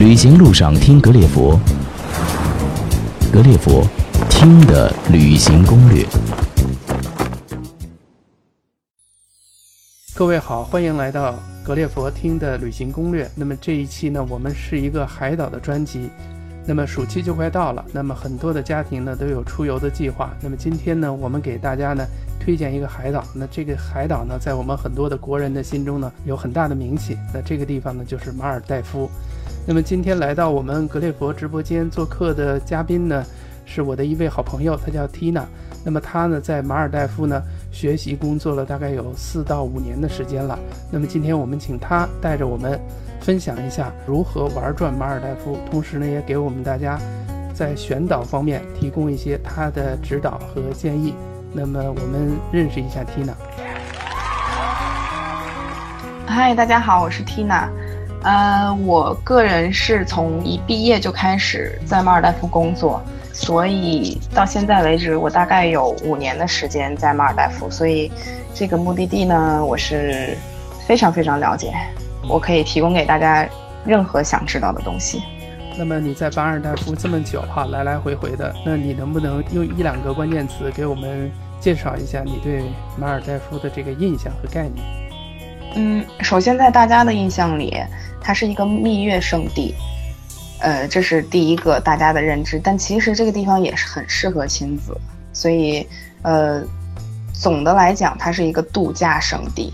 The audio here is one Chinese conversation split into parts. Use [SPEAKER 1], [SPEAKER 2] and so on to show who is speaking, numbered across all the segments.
[SPEAKER 1] 旅行路上听格列佛，格列佛听的旅行攻略。
[SPEAKER 2] 各位好，欢迎来到格列佛听的旅行攻略。那么这一期呢，我们是一个海岛的专辑。那么暑期就快到了，那么很多的家庭呢都有出游的计划。那么今天呢，我们给大家呢推荐一个海岛。那这个海岛呢，在我们很多的国人的心中呢有很大的名气。那这个地方呢就是马尔代夫。那么今天来到我们格列佛直播间做客的嘉宾呢，是我的一位好朋友，他叫 Tina。那么他呢在马尔代夫呢学习工作了大概有四到五年的时间了。那么今天我们请他带着我们分享一下如何玩转马尔代夫，同时呢也给我们大家在选岛方面提供一些他的指导和建议。那么我们认识一下 Tina。
[SPEAKER 3] 嗨，大家好，我是 Tina。呃，我个人是从一毕业就开始在马尔代夫工作，所以到现在为止，我大概有五年的时间在马尔代夫，所以这个目的地呢，我是非常非常了解，我可以提供给大家任何想知道的东西。
[SPEAKER 2] 那么你在马尔代夫这么久哈，来来回回的，那你能不能用一两个关键词给我们介绍一下你对马尔代夫的这个印象和概念？
[SPEAKER 3] 嗯，首先在大家的印象里。它是一个蜜月圣地，呃，这是第一个大家的认知。但其实这个地方也是很适合亲子，所以，呃，总的来讲，它是一个度假胜地，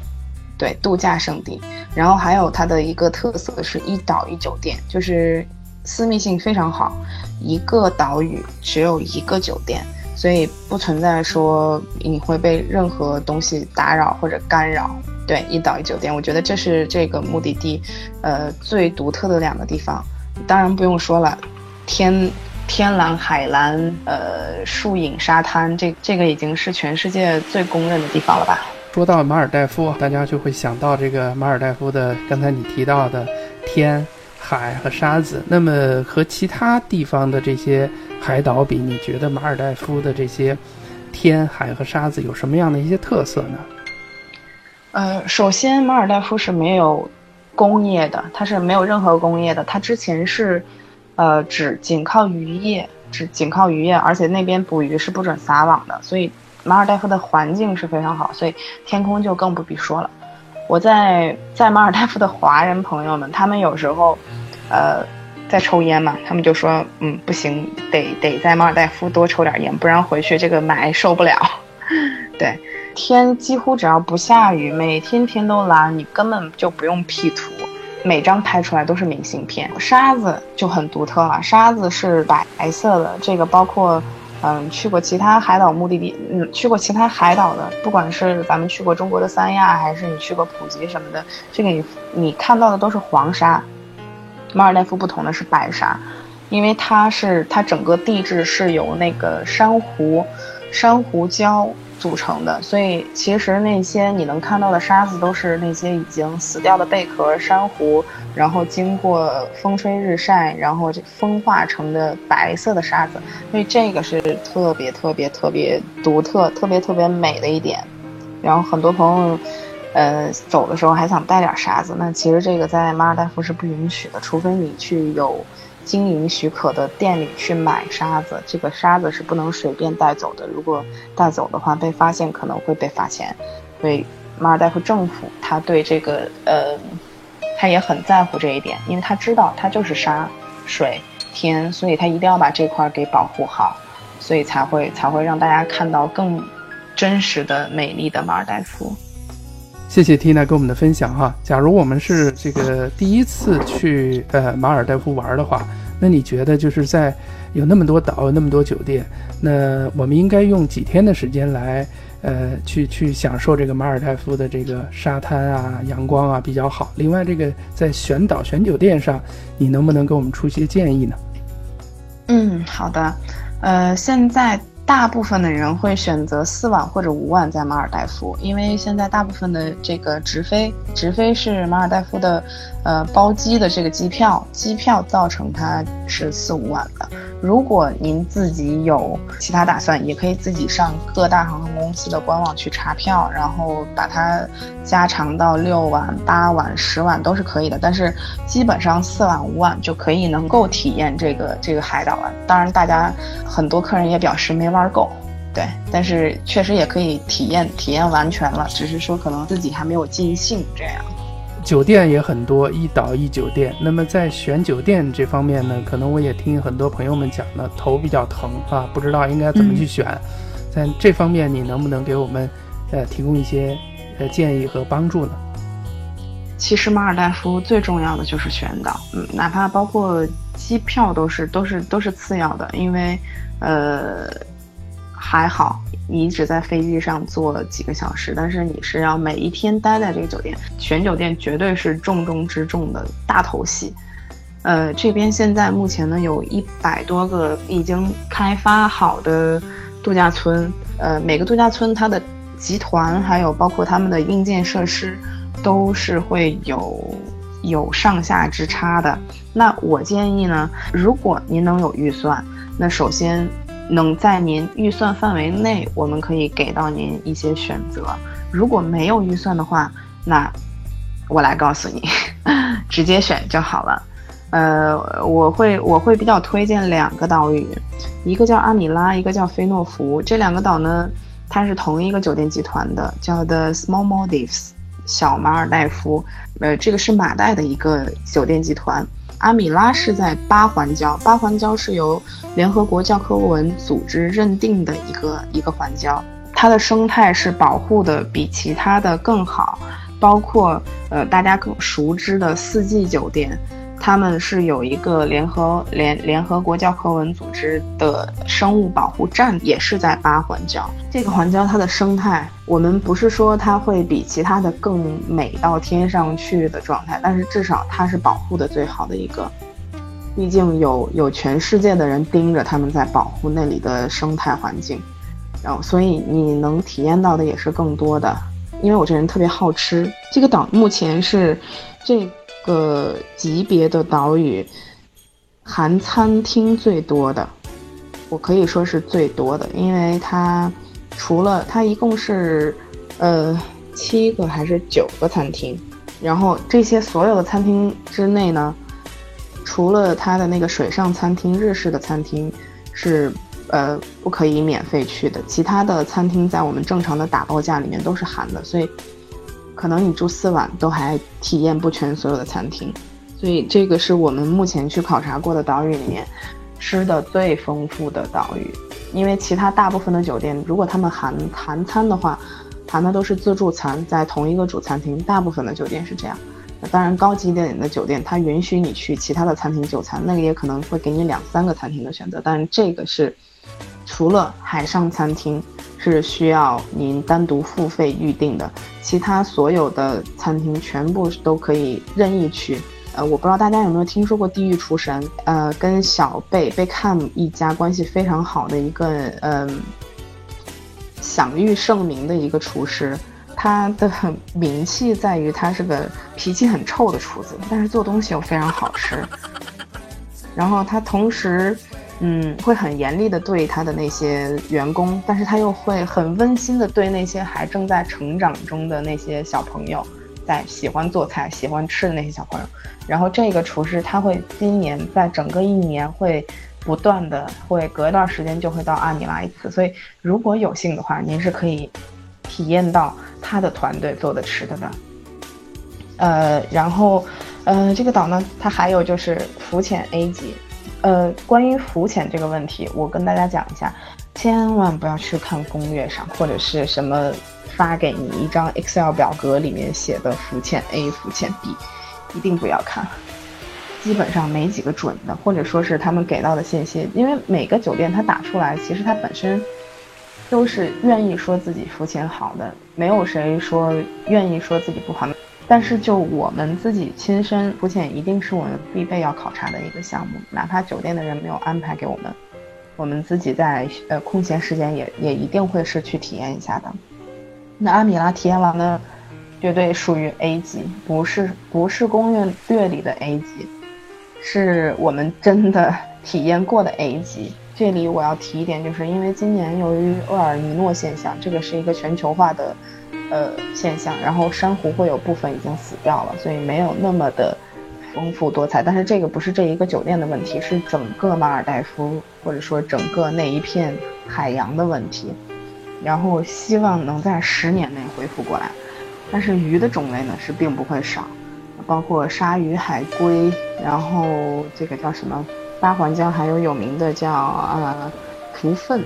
[SPEAKER 3] 对，度假胜地。然后还有它的一个特色是一岛一酒店，就是私密性非常好，一个岛屿只有一个酒店，所以不存在说你会被任何东西打扰或者干扰。对，一岛一酒店，我觉得这是这个目的地，呃，最独特的两个地方。当然不用说了，天天蓝海蓝，呃，树影沙滩，这这个已经是全世界最公认的地方了吧？
[SPEAKER 2] 说到马尔代夫，大家就会想到这个马尔代夫的刚才你提到的天、海和沙子。那么和其他地方的这些海岛比，你觉得马尔代夫的这些天、海和沙子有什么样的一些特色呢？
[SPEAKER 3] 呃，首先马尔代夫是没有工业的，它是没有任何工业的。它之前是，呃，只仅靠渔业，只仅靠渔业，而且那边捕鱼是不准撒网的。所以马尔代夫的环境是非常好，所以天空就更不必说了。我在在马尔代夫的华人朋友们，他们有时候，呃，在抽烟嘛，他们就说，嗯，不行，得得在马尔代夫多抽点烟，不然回去这个霾受不了。对。天几乎只要不下雨，每天天都蓝，你根本就不用 P 图，每张拍出来都是明信片。沙子就很独特了，沙子是白色的。这个包括，嗯，去过其他海岛目的地，嗯，去过其他海岛的，不管是咱们去过中国的三亚，还是你去过普吉什么的，这个你你看到的都是黄沙。马尔代夫不同的是白沙，因为它是它整个地质是由那个珊瑚、珊瑚礁。组成的，所以其实那些你能看到的沙子都是那些已经死掉的贝壳、珊瑚，然后经过风吹日晒，然后这风化成的白色的沙子。所以这个是特别特别特别独特、特别特别美的一点。然后很多朋友，呃，走的时候还想带点沙子，那其实这个在马尔代夫是不允许的，除非你去有。经营许可的店里去买沙子，这个沙子是不能随便带走的。如果带走的话，被发现可能会被罚钱。所以马尔代夫政府他对这个呃，他也很在乎这一点，因为他知道它就是沙、水、天，所以他一定要把这块给保护好，所以才会才会让大家看到更真实的、美丽的马尔代夫。
[SPEAKER 2] 谢谢 Tina 跟我们的分享哈。假如我们是这个第一次去呃马尔代夫玩的话，那你觉得就是在有那么多岛、有那么多酒店，那我们应该用几天的时间来呃去去享受这个马尔代夫的这个沙滩啊、阳光啊比较好？另外，这个在选岛、选酒店上，你能不能给我们出些建议呢？
[SPEAKER 3] 嗯，好的。呃，现在。大部分的人会选择四晚或者五晚在马尔代夫，因为现在大部分的这个直飞，直飞是马尔代夫的，呃，包机的这个机票，机票造成它是四五晚的。如果您自己有其他打算，也可以自己上各大航空公司的官网去查票，然后把它加长到六晚、八晚、十晚都是可以的。但是基本上四晚、五晚就可以能够体验这个这个海岛了。当然，大家很多客人也表示没玩够，对，但是确实也可以体验体验完全了，只是说可能自己还没有尽兴这样。
[SPEAKER 2] 酒店也很多，一岛一酒店。那么在选酒店这方面呢，可能我也听很多朋友们讲呢，头比较疼啊，不知道应该怎么去选。在这方面，你能不能给我们，呃，提供一些，呃，建议和帮助呢？
[SPEAKER 3] 其实马尔代夫最重要的就是选岛，嗯，哪怕包括机票都是都是都是次要的，因为，呃，还好。你只在飞机上坐了几个小时，但是你是要每一天待在这个酒店，选酒店绝对是重中之重的大头戏。呃，这边现在目前呢有一百多个已经开发好的度假村，呃，每个度假村它的集团还有包括他们的硬件设施都是会有有上下之差的。那我建议呢，如果您能有预算，那首先。能在您预算范围内，我们可以给到您一些选择。如果没有预算的话，那我来告诉你，直接选就好了。呃，我会我会比较推荐两个岛屿，一个叫阿米拉，一个叫菲诺福。这两个岛呢，它是同一个酒店集团的，叫 The Small Maldives，小马尔代夫。呃，这个是马代的一个酒店集团。阿米拉是在八环礁，八环礁是由联合国教科文组织认定的一个一个环礁，它的生态是保护的比其他的更好，包括呃大家更熟知的四季酒店。他们是有一个联合联联合国教科文组织的生物保护站，也是在八环礁。这个环礁它的生态，我们不是说它会比其他的更美到天上去的状态，但是至少它是保护的最好的一个。毕竟有有全世界的人盯着他们在保护那里的生态环境，然后所以你能体验到的也是更多的。因为我这人特别好吃，这个岛目前是这。个级别的岛屿，含餐厅最多的，我可以说是最多的，因为它除了它一共是，呃，七个还是九个餐厅，然后这些所有的餐厅之内呢，除了它的那个水上餐厅，日式的餐厅是呃不可以免费去的，其他的餐厅在我们正常的打包价里面都是含的，所以。可能你住四晚都还体验不全所有的餐厅，所以这个是我们目前去考察过的岛屿里面吃的最丰富的岛屿。因为其他大部分的酒店，如果他们含含餐的话，含的都是自助餐，在同一个主餐厅。大部分的酒店是这样。那当然，高级一点的酒店，它允许你去其他的餐厅就餐，那个也可能会给你两三个餐厅的选择。但是这个是除了海上餐厅。是需要您单独付费预定的，其他所有的餐厅全部都可以任意去。呃，我不知道大家有没有听说过地狱厨神，呃，跟小贝贝看一家关系非常好的一个，嗯，享誉盛名的一个厨师，他的名气在于他是个脾气很臭的厨子，但是做东西又非常好吃。然后他同时。嗯，会很严厉的对他的那些员工，但是他又会很温馨的对那些还正在成长中的那些小朋友，在喜欢做菜、喜欢吃的那些小朋友。然后这个厨师他会今年在整个一年会不断的会隔一段时间就会到阿米拉一次，所以如果有幸的话，您是可以体验到他的团队做的吃的的。呃，然后，呃，这个岛呢，它还有就是浮潜 A 级。呃，关于浮潜这个问题，我跟大家讲一下，千万不要去看攻略上或者是什么发给你一张 Excel 表格里面写的浮潜 A、浮潜 B，一定不要看，基本上没几个准的，或者说是他们给到的信息，因为每个酒店它打出来，其实它本身都是愿意说自己浮潜好的，没有谁说愿意说自己不好。但是就我们自己亲身浮潜，一定是我们必备要考察的一个项目，哪怕酒店的人没有安排给我们，我们自己在呃空闲时间也也一定会是去体验一下的。那阿米拉体验完呢，绝对属于 A 级，不是不是攻略略里的 A 级，是我们真的体验过的 A 级。这里我要提一点，就是因为今年由于厄尔尼诺现象，这个是一个全球化的呃现象，然后珊瑚会有部分已经死掉了，所以没有那么的丰富多彩。但是这个不是这一个酒店的问题，是整个马尔代夫或者说整个那一片海洋的问题。然后希望能在十年内恢复过来。但是鱼的种类呢是并不会少，包括鲨鱼、海龟，然后这个叫什么？八环礁还有有名的叫呃福分，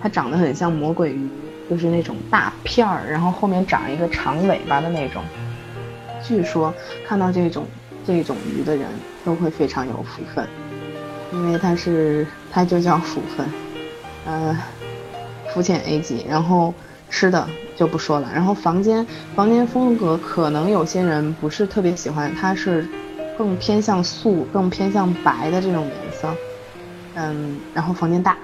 [SPEAKER 3] 它长得很像魔鬼鱼，就是那种大片儿，然后后面长一个长尾巴的那种。据说看到这种这种鱼的人都会非常有福分，因为它是它就叫福分，呃，浮潜 A 级，然后吃的就不说了。然后房间房间风格可能有些人不是特别喜欢，它是更偏向素、更偏向白的这种嗯，然后房间大，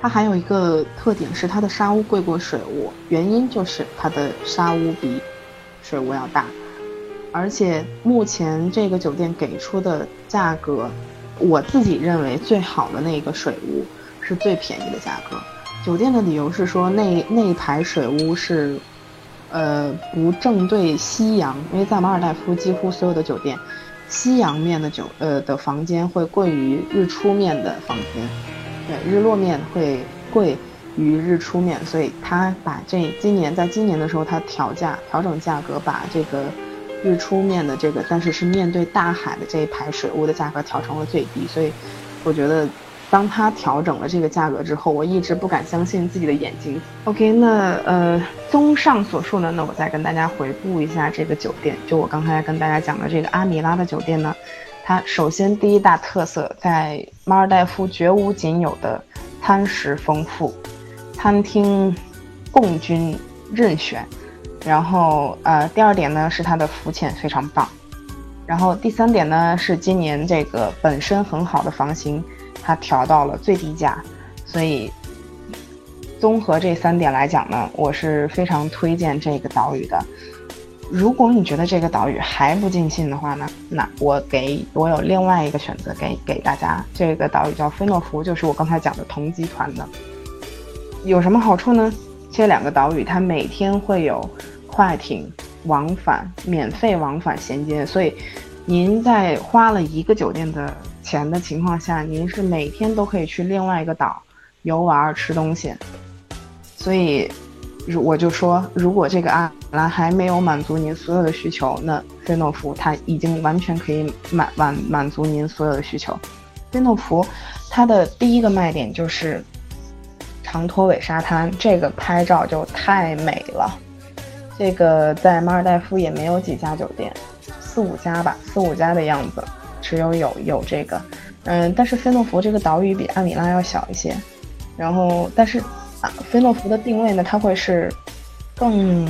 [SPEAKER 3] 它还有一个特点是它的沙屋贵过水屋，原因就是它的沙屋比水屋要大，而且目前这个酒店给出的价格，我自己认为最好的那个水屋是最便宜的价格。酒店的理由是说那那一排水屋是，呃，不正对夕阳，因为在马尔代夫几乎所有的酒店。夕阳面的酒，呃的房间会贵于日出面的房间，对，日落面会贵于日出面，所以他把这今年在今年的时候，他调价调整价格，把这个日出面的这个，但是是面对大海的这一排水屋的价格调成了最低，所以我觉得。当他调整了这个价格之后，我一直不敢相信自己的眼睛。OK，那呃，综上所述呢，那我再跟大家回顾一下这个酒店。就我刚才跟大家讲的这个阿米拉的酒店呢，它首先第一大特色在马尔代夫绝无仅有的餐食丰富，餐厅供君任选。然后呃，第二点呢是它的浮潜非常棒。然后第三点呢是今年这个本身很好的房型。它调到了最低价，所以综合这三点来讲呢，我是非常推荐这个岛屿的。如果你觉得这个岛屿还不尽兴的话呢，那我给我有另外一个选择给给大家。这个岛屿叫菲诺福，就是我刚才讲的同集团的。有什么好处呢？这两个岛屿它每天会有快艇往返，免费往返衔接，所以您在花了一个酒店的。钱的情况下，您是每天都可以去另外一个岛游玩、吃东西。所以，如我就说，如果这个阿兰还没有满足您所有的需求，那菲诺福它已经完全可以满满满足您所有的需求。菲诺福它的第一个卖点就是长拖尾沙滩，这个拍照就太美了。这个在马尔代夫也没有几家酒店，四五家吧，四五家的样子。只有有有这个，嗯，但是菲诺福这个岛屿比阿米拉要小一些，然后但是啊，菲诺福的定位呢，它会是更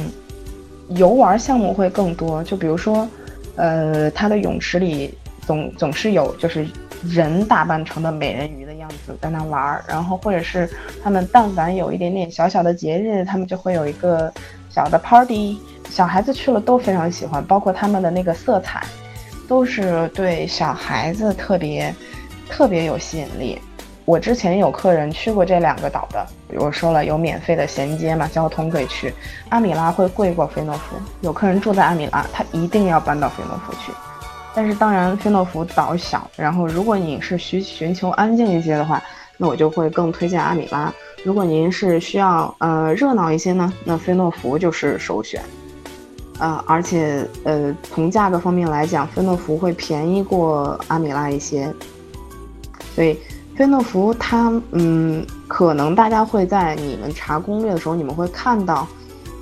[SPEAKER 3] 游玩项目会更多，就比如说，呃，它的泳池里总总是有就是人打扮成的美人鱼的样子在那玩儿，然后或者是他们但凡有一点点小小的节日，他们就会有一个小的 party，小孩子去了都非常喜欢，包括他们的那个色彩。都是对小孩子特别特别有吸引力。我之前有客人去过这两个岛的，我说了有免费的衔接嘛，交通可以去。阿米拉会贵过菲诺福，有客人住在阿米拉，他一定要搬到菲诺福去。但是当然，菲诺福岛小，然后如果你是需寻求安静一些的话，那我就会更推荐阿米拉。如果您是需要呃热闹一些呢，那菲诺福就是首选。啊，而且呃，从价格方面来讲，菲诺福会便宜过阿米拉一些，所以菲诺福它嗯，可能大家会在你们查攻略的时候，你们会看到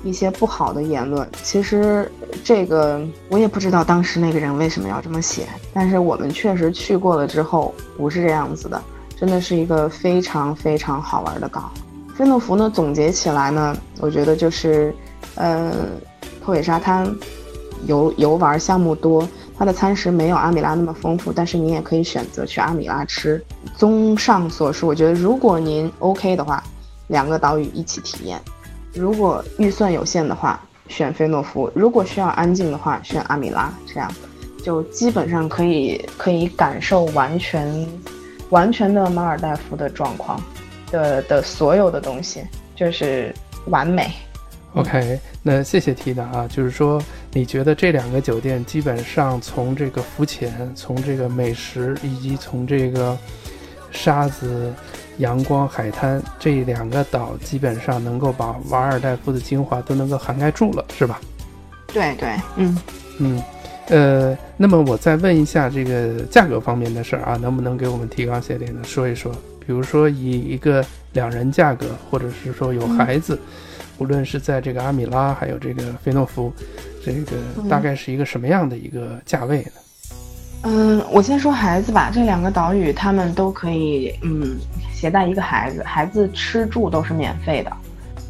[SPEAKER 3] 一些不好的言论。其实这个我也不知道当时那个人为什么要这么写，但是我们确实去过了之后不是这样子的，真的是一个非常非常好玩的港。菲诺福呢，总结起来呢，我觉得就是，呃。后尾沙滩，游游玩项目多，它的餐食没有阿米拉那么丰富，但是你也可以选择去阿米拉吃。综上所述，我觉得如果您 OK 的话，两个岛屿一起体验；如果预算有限的话，选菲诺夫；如果需要安静的话，选阿米拉。这样就基本上可以可以感受完全完全的马尔代夫的状况的的所有的东西，就是完美。
[SPEAKER 2] OK，那谢谢提的啊，就是说你觉得这两个酒店基本上从这个浮潜、从这个美食以及从这个沙子、阳光、海滩这两个岛，基本上能够把瓦尔代夫的精华都能够涵盖住了，是吧？
[SPEAKER 3] 对对，嗯
[SPEAKER 2] 嗯，呃，那么我再问一下这个价格方面的事儿啊，能不能给我们提纲挈领的说一说？比如说以一个两人价格，或者是说有孩子。无论是在这个阿米拉，还有这个菲诺夫，这个大概是一个什么样的一个价位呢？
[SPEAKER 3] 嗯，我先说孩子吧。这两个岛屿他们都可以，嗯，携带一个孩子，孩子吃住都是免费的，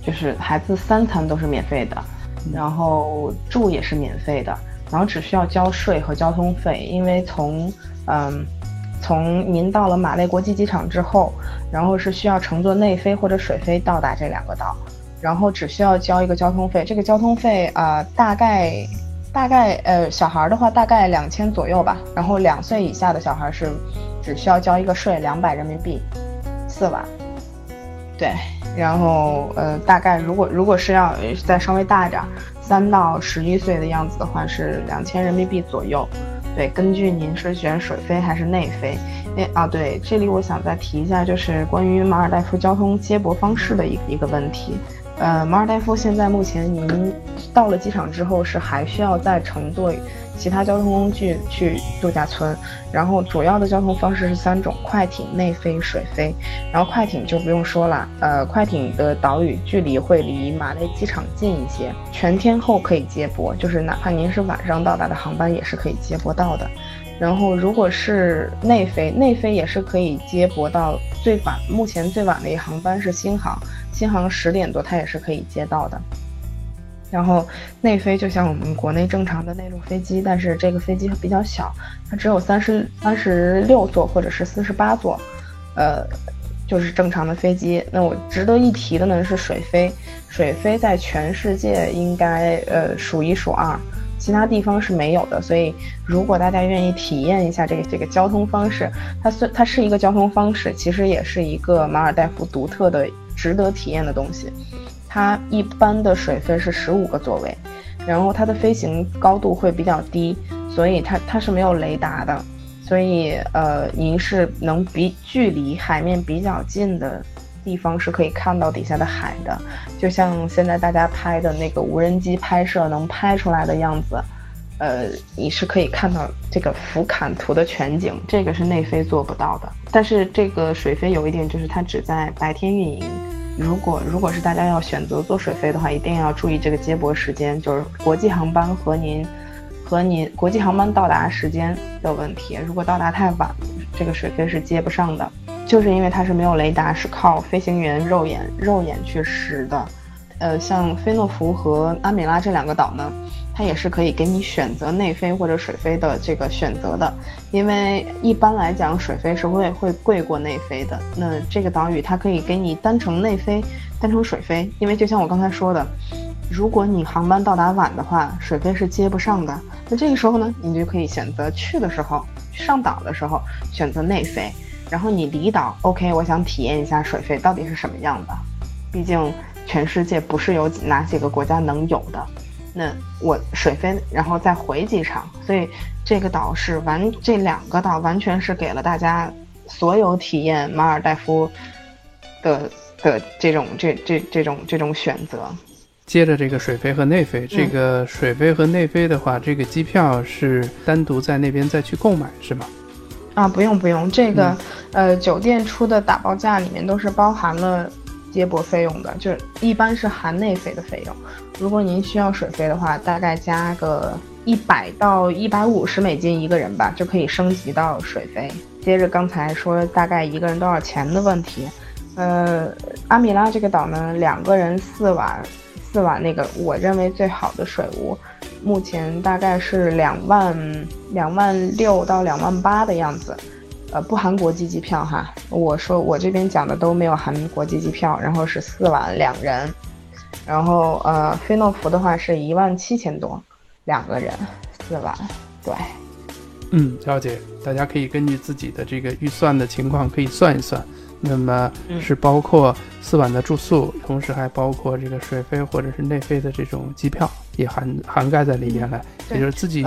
[SPEAKER 3] 就是孩子三餐都是免费的，然后住也是免费的，然后只需要交税和交通费。因为从，嗯，从您到了马累国际机场之后，然后是需要乘坐内飞或者水飞到达这两个岛。然后只需要交一个交通费，这个交通费啊，大概，大概呃，小孩的话大概两千左右吧。然后两岁以下的小孩是，只需要交一个税，两百人民币，四万。对，然后呃，大概如果如果是要再稍微大一点，三到十一岁的样子的话是两千人民币左右。对，根据您是选水飞还是内飞。哎啊，对，这里我想再提一下，就是关于马尔代夫交通接驳方式的一一个问题。呃，马尔代夫现在目前，您到了机场之后是还需要再乘坐其他交通工具去度假村。然后主要的交通方式是三种：快艇、内飞、水飞。然后快艇就不用说了，呃，快艇的岛屿距离会离马累机场近一些，全天候可以接驳，就是哪怕您是晚上到达的航班也是可以接驳到的。然后如果是内飞，内飞也是可以接驳到最晚，目前最晚的一航班是新航。新航十点多，它也是可以接到的。然后内飞就像我们国内正常的内陆飞机，但是这个飞机比较小，它只有三十三十六座或者是四十八座，呃，就是正常的飞机。那我值得一提的呢是水飞，水飞在全世界应该呃数一数二，其他地方是没有的。所以如果大家愿意体验一下这个这个交通方式，它虽它是一个交通方式，其实也是一个马尔代夫独特的。值得体验的东西，它一般的水飞是十五个座位，然后它的飞行高度会比较低，所以它它是没有雷达的，所以呃您是能比距离海面比较近的地方是可以看到底下的海的，就像现在大家拍的那个无人机拍摄能拍出来的样子，呃你是可以看到这个俯瞰图的全景，这个是内飞做不到的。但是这个水飞有一点就是它只在白天运营。如果如果是大家要选择坐水飞的话，一定要注意这个接驳时间，就是国际航班和您和您国际航班到达时间的问题。如果到达太晚，这个水飞是接不上的，就是因为它是没有雷达，是靠飞行员肉眼肉眼去识的。呃，像菲诺福和阿米拉这两个岛呢。它也是可以给你选择内飞或者水飞的这个选择的，因为一般来讲水飞是会会贵过内飞的。那这个岛屿它可以给你单程内飞，单程水飞，因为就像我刚才说的，如果你航班到达晚的话，水飞是接不上的。那这个时候呢，你就可以选择去的时候上岛的时候选择内飞，然后你离岛，OK，我想体验一下水飞到底是什么样的，毕竟全世界不是有哪几个国家能有的。那我水飞，然后再回机场，所以这个岛是完，这两个岛完全是给了大家所有体验马尔代夫的的这种这这这种这种选择。
[SPEAKER 2] 接着这个水飞和内飞，这个水飞和内飞的话，这个机票是单独在那边再去购买是吗？
[SPEAKER 3] 啊，不用不用，这个呃酒店出的打包价里面都是包含了。接驳费用的，就一般是含内飞的费用。如果您需要水飞的话，大概加个一百到一百五十美金一个人吧，就可以升级到水飞。接着刚才说大概一个人多少钱的问题，呃，阿米拉这个岛呢，两个人四晚，四晚那个我认为最好的水屋，目前大概是两万两万六到两万八的样子。呃，不含国际机票哈，我说我这边讲的都没有含国际机票，然后是四晚两人，然后呃，菲诺福的话是一万七千多，两个人四晚，对。
[SPEAKER 2] 嗯，了解。大家可以根据自己的这个预算的情况可以算一算。那么是包括四晚的住宿，同时还包括这个水费或者是内费的这种机票也含涵盖在里面来。也就是自己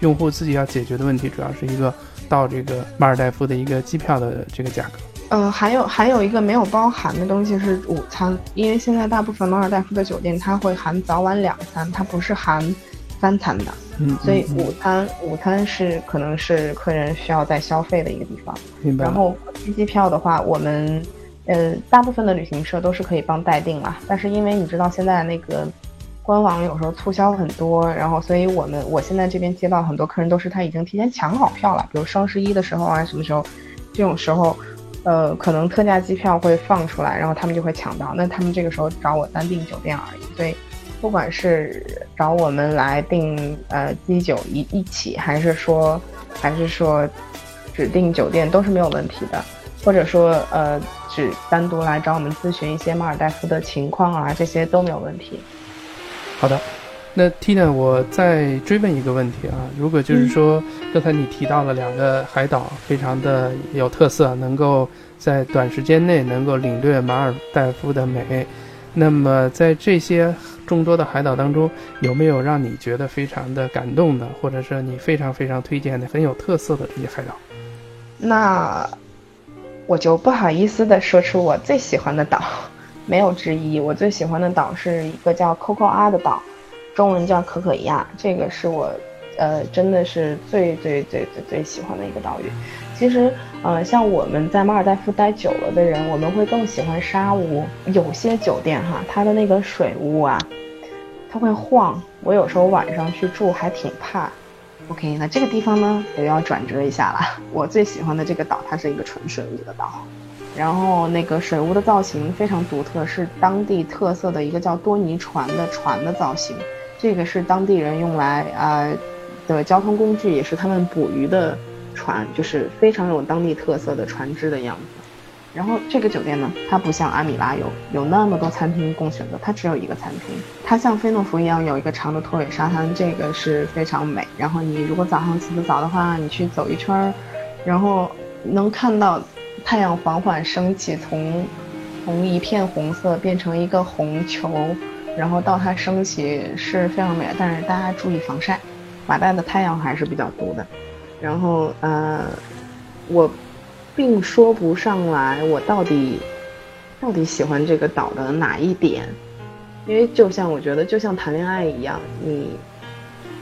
[SPEAKER 2] 用户自己要解决的问题，主要是一个到这个马尔代夫的一个机票的这个价格。
[SPEAKER 3] 呃，还有还有一个没有包含的东西是午餐，因为现在大部分马尔代夫的酒店它会含早晚两餐，它不是含三餐的。
[SPEAKER 2] 嗯，
[SPEAKER 3] 所以午餐午餐是可能是客人需要再消费的一个地方。
[SPEAKER 2] 明白。
[SPEAKER 3] 然后飞机票的话，我们呃大部分的旅行社都是可以帮代订啊，但是因为你知道现在那个官网有时候促销很多，然后所以我们我现在这边接到很多客人都是他已经提前抢好票了，比如双十一的时候啊什么时候，这种时候，呃可能特价机票会放出来，然后他们就会抢到，那他们这个时候找我单订酒店而已，所以。不管是找我们来订呃机酒一一起，还是说还是说指定酒店都是没有问题的，或者说呃只单独来找我们咨询一些马尔代夫的情况啊，这些都没有问题。
[SPEAKER 2] 好的，那 Tina，我再追问一个问题啊，如果就是说刚才你提到了两个海岛非常的有特色，能够在短时间内能够领略马尔代夫的美，那么在这些。众多的海岛当中，有没有让你觉得非常的感动的，或者是你非常非常推荐的、很有特色的这些海岛？
[SPEAKER 3] 那我就不好意思的说出我最喜欢的岛，没有之一。我最喜欢的岛是一个叫 Coco 阿的岛，中文叫可可亚。这个是我，呃，真的是最最最最最喜欢的一个岛屿。其实，呃，像我们在马尔代夫待久了的人，我们会更喜欢沙屋。有些酒店哈，它的那个水屋啊，它会晃。我有时候晚上去住还挺怕。OK，那这个地方呢，我要转折一下了。我最喜欢的这个岛，它是一个纯水屋的岛，然后那个水屋的造型非常独特，是当地特色的一个叫多尼船的船的造型。这个是当地人用来啊的交通工具，也是他们捕鱼的。船就是非常有当地特色的船只的样子，然后这个酒店呢，它不像阿米拉有有那么多餐厅供选择，它只有一个餐厅。它像菲诺福一样有一个长的拖尾沙滩，这个是非常美。然后你如果早上起得早的话，你去走一圈儿，然后能看到太阳缓缓升起，从从一片红色变成一个红球，然后到它升起是非常美。但是大家注意防晒，马代的太阳还是比较毒的。然后呃，我并说不上来我到底到底喜欢这个岛的哪一点，因为就像我觉得就像谈恋爱一样，你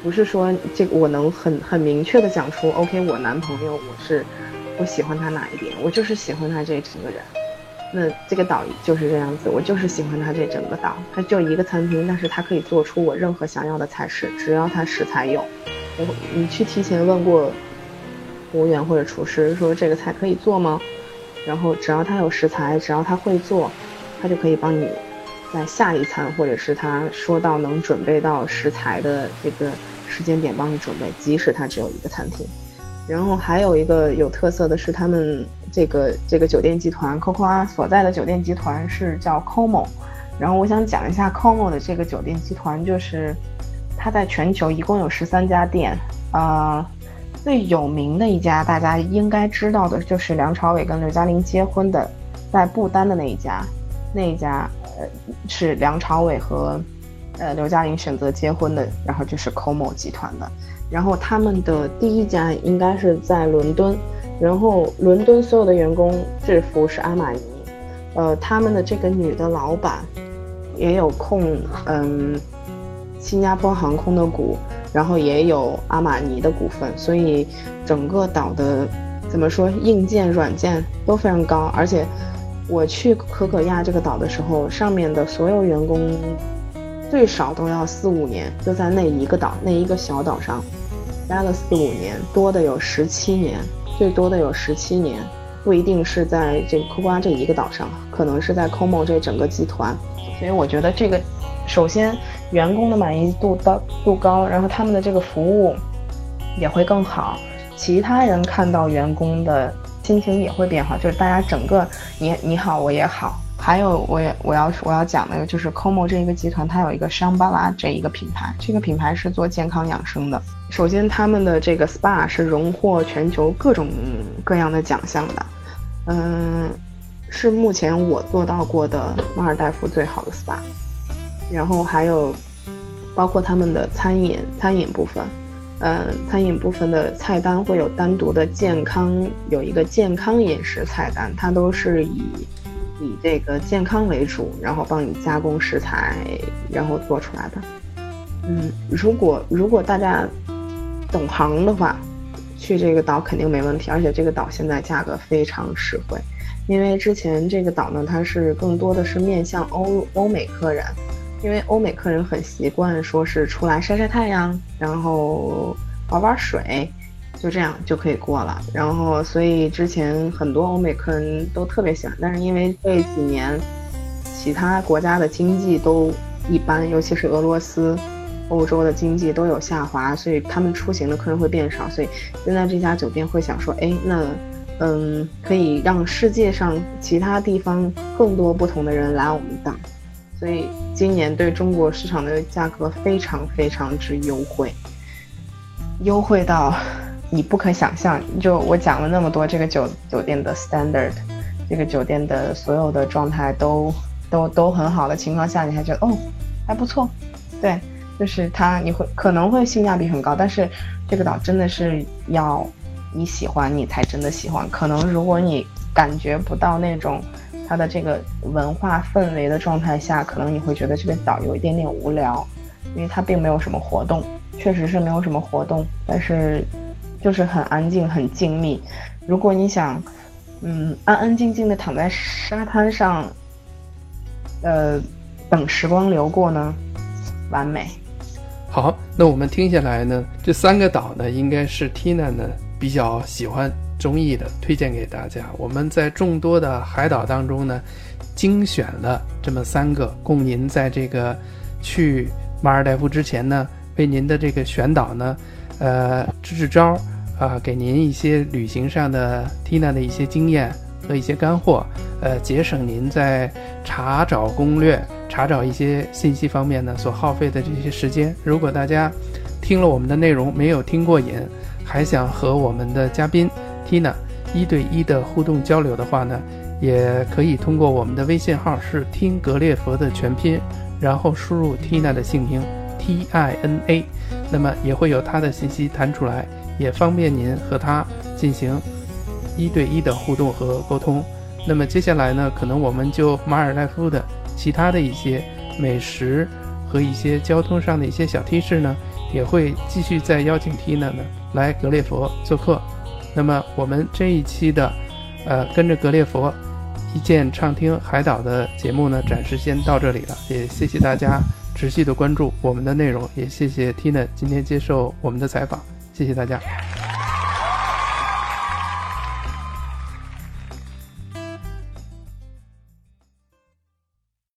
[SPEAKER 3] 不是说这个我能很很明确的讲出，OK，我男朋友我是我喜欢他哪一点，我就是喜欢他这整个人。那这个岛就是这样子，我就是喜欢他这整个岛，它就一个餐厅，但是它可以做出我任何想要的菜式，只要它食材有。我你去提前问过。服务员或者厨师说这个菜可以做吗？然后只要他有食材，只要他会做，他就可以帮你在下一餐，或者是他说到能准备到食材的这个时间点帮你准备，即使他只有一个餐厅。然后还有一个有特色的是，他们这个这个酒店集团 Coco 啊所在的酒店集团是叫 Como。然后我想讲一下 Como 的这个酒店集团，就是它在全球一共有十三家店，啊。最有名的一家，大家应该知道的就是梁朝伟跟刘嘉玲结婚的，在不丹的那一家，那一家呃是梁朝伟和呃刘嘉玲选择结婚的，然后就是 Como 集团的。然后他们的第一家应该是在伦敦，然后伦敦所有的员工制服是阿玛尼，呃，他们的这个女的老板也有控嗯新加坡航空的股。然后也有阿玛尼的股份，所以整个岛的怎么说，硬件、软件都非常高。而且我去可可亚这个岛的时候，上面的所有员工最少都要四五年，就在那一个岛、那一个小岛上待了四五年，多的有十七年，最多的有十七年，不一定是在这个库瓜这一个岛上，可能是在 Como 这整个集团。所以我觉得这个，首先。员工的满意度高度高，然后他们的这个服务也会更好，其他人看到员工的心情也会变好，就是大家整个你你好我也好。还有我也我要我要讲的就是 Como 这一个集团，它有一个香巴拉这一个品牌，这个品牌是做健康养生的。首先他们的这个 SPA 是荣获全球各种各样的奖项的，嗯，是目前我做到过的马尔代夫最好的 SPA。然后还有包括他们的餐饮餐饮部分，嗯，餐饮部分的菜单会有单独的健康，有一个健康饮食菜单，它都是以以这个健康为主，然后帮你加工食材，然后做出来的。嗯，如果如果大家懂行的话，去这个岛肯定没问题，而且这个岛现在价格非常实惠，因为之前这个岛呢，它是更多的是面向欧欧美客人。因为欧美客人很习惯说是出来晒晒太阳，然后玩玩水，就这样就可以过了。然后，所以之前很多欧美客人都特别喜欢。但是因为这几年其他国家的经济都一般，尤其是俄罗斯、欧洲的经济都有下滑，所以他们出行的客人会变少。所以现在这家酒店会想说，哎，那嗯，可以让世界上其他地方更多不同的人来我们岛。所以今年对中国市场的价格非常非常之优惠，优惠到你不可想象。就我讲了那么多，这个酒酒店的 standard，这个酒店的所有的状态都都都很好的情况下，你还觉得哦还不错，对，就是它你会可能会性价比很高，但是这个岛真的是要你喜欢你才真的喜欢。可能如果你感觉不到那种。它的这个文化氛围的状态下，可能你会觉得这个岛有一点点无聊，因为它并没有什么活动，确实是没有什么活动，但是就是很安静、很静谧。如果你想，嗯，安安静静的躺在沙滩上，呃，等时光流过呢，完美。
[SPEAKER 2] 好，那我们听下来呢，这三个岛呢，应该是 Tina 呢比较喜欢。中意的推荐给大家。我们在众多的海岛当中呢，精选了这么三个，供您在这个去马尔代夫之前呢，为您的这个选岛呢，呃，支支招啊，给您一些旅行上的 Tina 的一些经验和一些干货，呃，节省您在查找攻略、查找一些信息方面呢所耗费的这些时间。如果大家听了我们的内容没有听过瘾，还想和我们的嘉宾。Tina 一对一的互动交流的话呢，也可以通过我们的微信号是听格列佛的全拼，然后输入 Tina 的姓名 T I N A，那么也会有他的信息弹出来，也方便您和他进行一对一的互动和沟通。那么接下来呢，可能我们就马尔代夫的其他的一些美食和一些交通上的一些小提示呢，也会继续再邀请 Tina 呢来格列佛做客。那么我们这一期的，呃，跟着格列佛一键畅听海岛的节目呢，暂时先到这里了。也谢谢大家持续的关注我们的内容，也谢谢 Tina 今天接受我们的采访，谢谢大家。